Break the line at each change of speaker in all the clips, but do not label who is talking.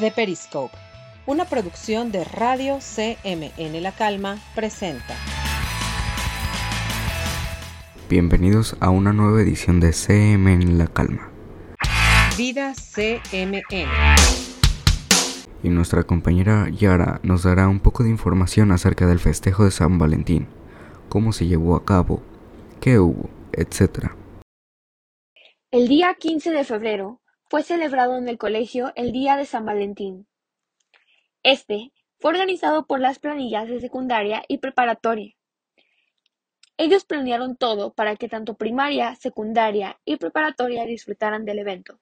The Periscope, una producción de Radio CMN La Calma, presenta.
Bienvenidos a una nueva edición de CMN La Calma.
Vida CMN.
Y nuestra compañera Yara nos dará un poco de información acerca del festejo de San Valentín, cómo se llevó a cabo, qué hubo, etc.
El día 15 de febrero fue celebrado en el colegio el Día de San Valentín. Este fue organizado por las planillas de secundaria y preparatoria. Ellos planearon todo para que tanto primaria, secundaria y preparatoria disfrutaran del evento.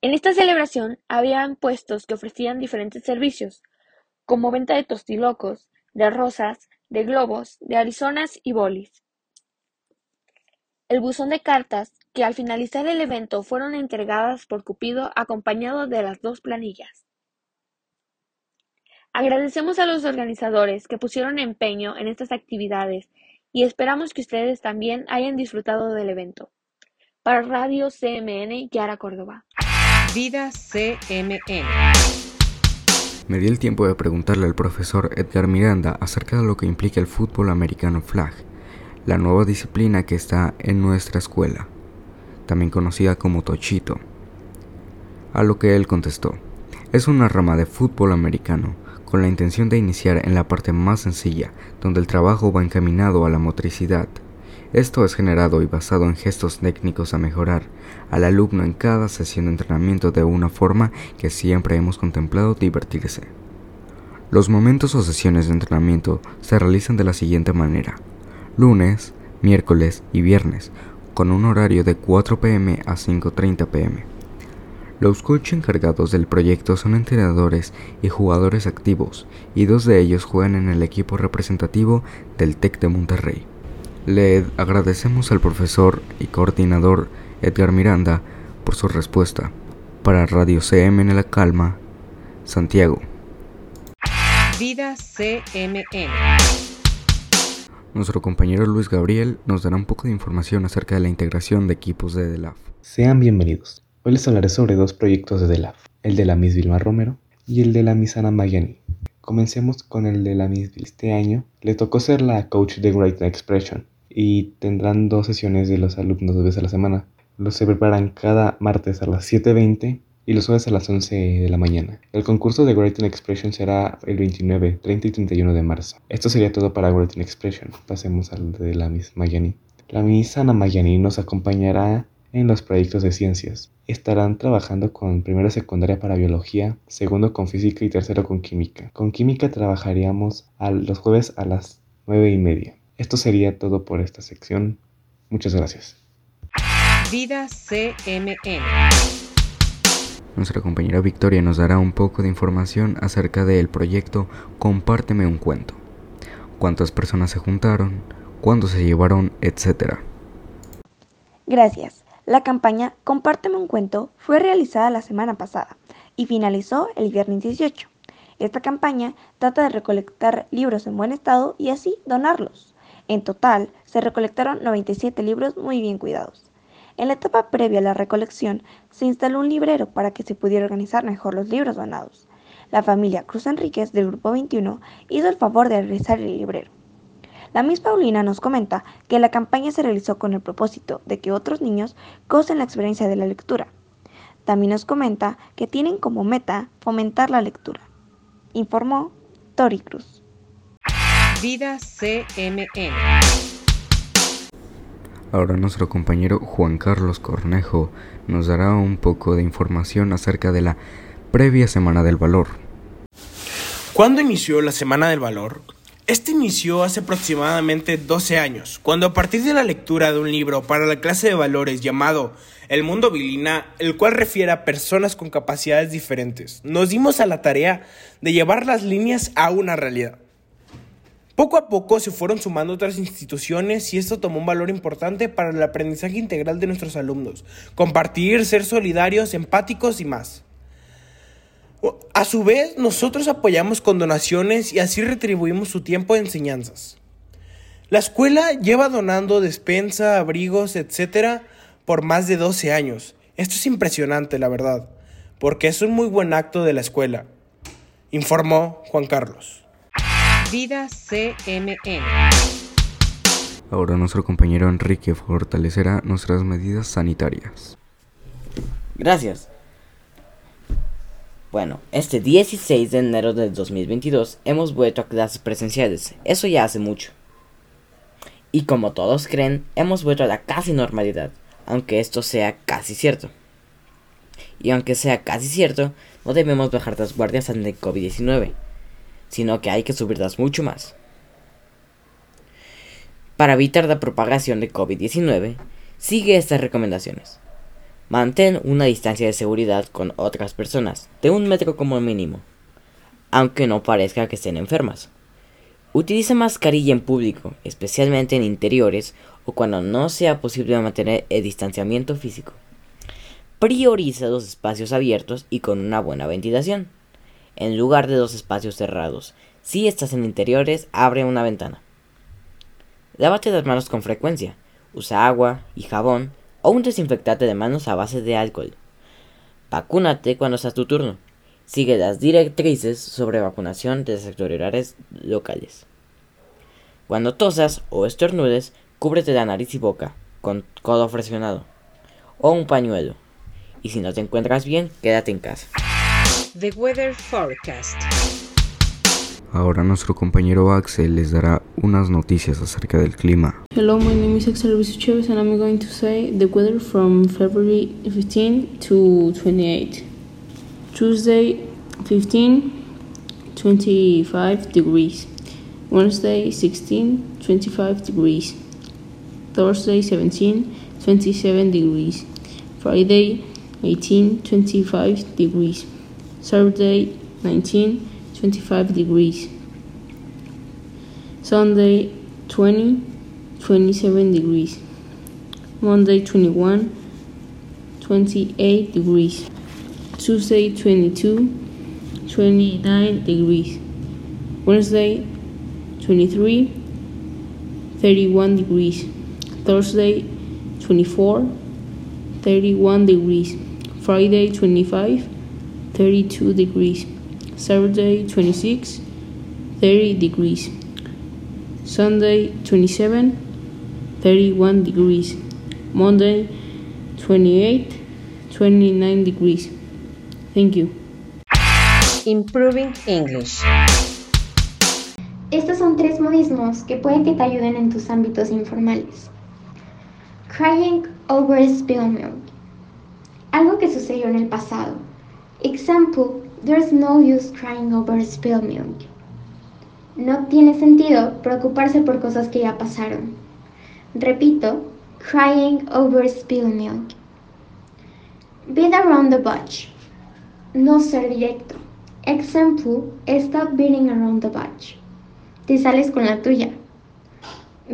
En esta celebración habían puestos que ofrecían diferentes servicios, como venta de tostilocos, de rosas, de globos, de arizonas y bolis. El buzón de cartas, que al finalizar el evento fueron entregadas por Cupido acompañado de las dos planillas. Agradecemos a los organizadores que pusieron empeño en estas actividades y esperamos que ustedes también hayan disfrutado del evento. Para Radio CMN, Yara Córdoba.
Vida CMN.
Me di el tiempo de preguntarle al profesor Edgar Miranda acerca de lo que implica el fútbol americano flag, la nueva disciplina que está en nuestra escuela, también conocida como tochito. A lo que él contestó, es una rama de fútbol americano con la intención de iniciar en la parte más sencilla, donde el trabajo va encaminado a la motricidad. Esto es generado y basado en gestos técnicos a mejorar al alumno en cada sesión de entrenamiento de una forma que siempre hemos contemplado divertirse. Los momentos o sesiones de entrenamiento se realizan de la siguiente manera. Lunes, miércoles y viernes, con un horario de 4 pm a 5.30 pm. Los coaches encargados del proyecto son entrenadores y jugadores activos, y dos de ellos juegan en el equipo representativo del TEC de Monterrey. Le agradecemos al profesor y coordinador Edgar Miranda por su respuesta. Para Radio CM en la Calma, Santiago.
Vida CMN.
Nuestro compañero Luis Gabriel nos dará un poco de información acerca de la integración de equipos de DELAF.
Sean bienvenidos. Hoy les hablaré sobre dos proyectos de DELAF, el de la Miss Vilma Romero y el de la Miss Ana Mayani. Comencemos con el de la Miss Este año le tocó ser la coach de Great Expression y tendrán dos sesiones de los alumnos dos veces a la semana. Los se preparan cada martes a las 7.20 y los jueves a las 11 de la mañana. El concurso de Great Expression será el 29, 30 y 31 de marzo. Esto sería todo para Great Expression. Pasemos al de la Miss Mayani. La Miss Ana Mayani nos acompañará en los proyectos de ciencias. Estarán trabajando con primero secundaria para biología, segundo con física y tercero con química. Con química trabajaríamos los jueves a las nueve y media. Esto sería todo por esta sección. Muchas gracias.
Vida CMN.
Nuestra compañera Victoria nos dará un poco de información acerca del proyecto Compárteme un cuento. Cuántas personas se juntaron, cuándo se llevaron, etc.
Gracias. La campaña Compárteme un cuento fue realizada la semana pasada y finalizó el viernes 18. Esta campaña trata de recolectar libros en buen estado y así donarlos. En total, se recolectaron 97 libros muy bien cuidados. En la etapa previa a la recolección, se instaló un librero para que se pudiera organizar mejor los libros donados. La familia Cruz Enríquez del Grupo 21 hizo el favor de realizar el librero. La Miss Paulina nos comenta que la campaña se realizó con el propósito de que otros niños gocen la experiencia de la lectura. También nos comenta que tienen como meta fomentar la lectura. Informó Tori Cruz.
Vida CMN.
Ahora nuestro compañero Juan Carlos Cornejo nos dará un poco de información acerca de la previa Semana del Valor.
¿Cuándo inició la Semana del Valor? Este inició hace aproximadamente 12 años, cuando a partir de la lectura de un libro para la clase de valores llamado El mundo vilina, el cual refiere a personas con capacidades diferentes, nos dimos a la tarea de llevar las líneas a una realidad. Poco a poco se fueron sumando otras instituciones y esto tomó un valor importante para el aprendizaje integral de nuestros alumnos, compartir, ser solidarios, empáticos y más. A su vez, nosotros apoyamos con donaciones y así retribuimos su tiempo de enseñanzas. La escuela lleva donando despensa, abrigos, etc. por más de 12 años. Esto es impresionante, la verdad. porque es un muy buen acto de la escuela, informó Juan Carlos.
Vida CMN.
Ahora nuestro compañero Enrique fortalecerá nuestras medidas sanitarias.
Gracias. Bueno, este 16 de enero del 2022 hemos vuelto a clases presenciales, eso ya hace mucho. Y como todos creen, hemos vuelto a la casi normalidad, aunque esto sea casi cierto. Y aunque sea casi cierto, no debemos bajar las guardias ante el COVID-19, sino que hay que subirlas mucho más. Para evitar la propagación de COVID-19, sigue estas recomendaciones. Mantén una distancia de seguridad con otras personas, de un metro como mínimo, aunque no parezca que estén enfermas. Utiliza mascarilla en público, especialmente en interiores o cuando no sea posible mantener el distanciamiento físico. Prioriza los espacios abiertos y con una buena ventilación, en lugar de los espacios cerrados. Si estás en interiores, abre una ventana. Lávate las manos con frecuencia. Usa agua y jabón o un desinfectante de manos a base de alcohol. Vacúnate cuando sea tu turno. Sigue las directrices sobre vacunación de las autoridades locales. Cuando tosas o estornudes, cúbrete la nariz y boca con codo presionado o un pañuelo. Y si no te encuentras bien, quédate en casa.
The Weather Forecast.
Ahora nuestro compañero Axel les dará unas noticias acerca del clima.
Hello, my name is Axel Luis Chavez and I'm going to say the weather from February 15 to 28. Tuesday 15, 25 degrees. Wednesday 16, 25 degrees. Thursday 17, 27 degrees. Friday 18, 25 degrees. Saturday 19, 25 degrees. Sunday 20, 27 degrees. Monday 21, 28 degrees. Tuesday 22, 29 degrees. Wednesday 23, 31 degrees. Thursday 24, 31 degrees. Friday 25, 32 degrees. Saturday 26, 30 degrees. Sunday 27, 31 degrees. Monday 28, 29 degrees. Thank you.
Improving English.
Estos son tres modismos que pueden que te ayuden en tus ámbitos informales. Crying over spilled milk. Algo que sucedió en el pasado. Example, there's no use crying over spilled milk. No tiene sentido preocuparse por cosas que ya pasaron. Repito, crying over spilled milk. Beat around the bush. No ser directo. Example, stop beating around the bush. Te sales con la tuya.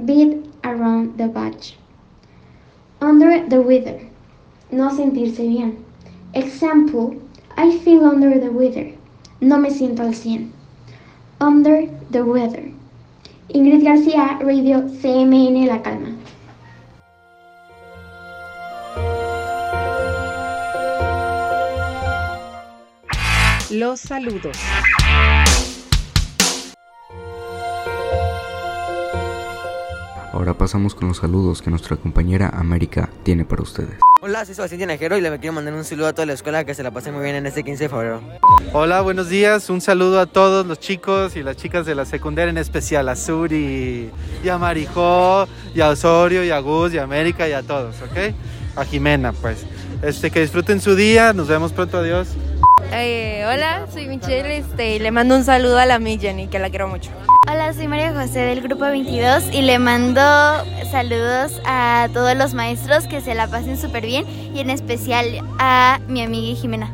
Beat around the bush. Under the weather. No sentirse bien. Example, I feel under the weather. No me siento al 100. Under the weather. Ingrid García, Radio CMN La Calma.
Los saludos.
Ahora pasamos con los saludos que nuestra compañera América tiene para ustedes.
Hola, soy Sebastián Tinajero y le quiero mandar un saludo a toda la escuela que se la pase muy bien en este 15 de febrero.
Hola, buenos días. Un saludo a todos los chicos y las chicas de la secundaria, en especial a Suri, y a Marijó, y a Osorio, y a Gus, y a América, y a todos, ¿ok? A Jimena, pues. Este, que disfruten su día. Nos vemos pronto. Adiós.
Eh, hola, soy Michelle este, y le mando un saludo a la mi Jenny, que la quiero mucho.
Hola, soy María José del grupo 22 y le mando saludos a todos los maestros que se la pasen súper bien y en especial a mi amiga Jimena.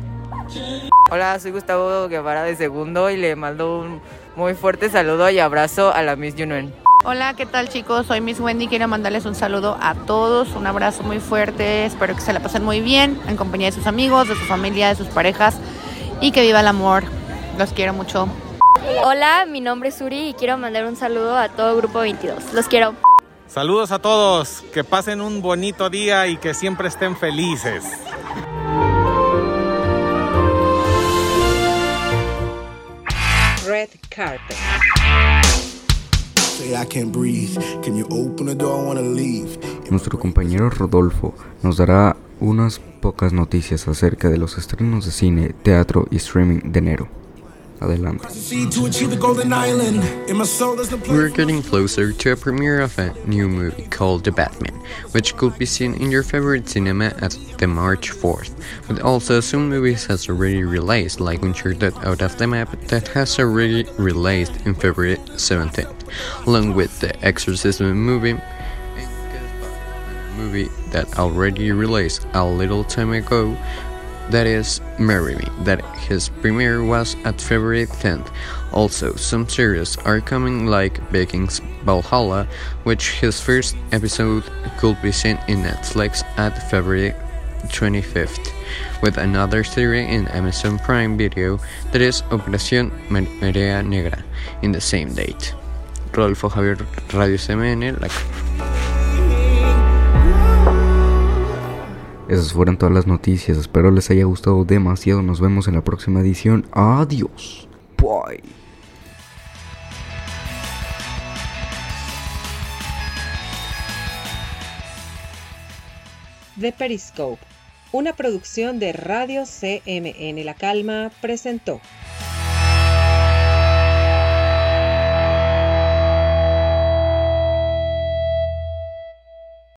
Hola, soy Gustavo Guevara de segundo y le mando un muy fuerte saludo y abrazo a la Miss Junuen.
Hola, ¿qué tal chicos? Soy Miss Wendy, quiero mandarles un saludo a todos, un abrazo muy fuerte, espero que se la pasen muy bien en compañía de sus amigos, de su familia, de sus parejas y que viva el amor. Los quiero mucho.
Hola, mi nombre es Uri y quiero mandar un saludo a todo Grupo 22. Los quiero.
Saludos a todos, que pasen un bonito día y que siempre estén felices.
Red Carpet.
Nuestro compañero Rodolfo nos dará unas pocas noticias acerca de los estrenos de cine, teatro y streaming de enero. Adelante.
We're getting closer to a premiere of a new movie called The Batman, which could be seen in your favorite cinema at the March 4th. But also some movies has already released, like Uncharted Out of the Map that has already released in February 17th, along with the Exorcism movie movie that already released a little time ago that is Marry Me, that his premiere was at February 10th. Also, some series are coming like Vikings Valhalla, which his first episode could be seen in Netflix at February 25th, with another series in Amazon Prime Video that is Operación Marea Negra in the same date. Rodolfo Javier Radio CMN,
Esas fueron todas las noticias. Espero les haya gustado demasiado. Nos vemos en la próxima edición. Adiós. Bye.
The Periscope, una producción de Radio CMN La Calma, presentó.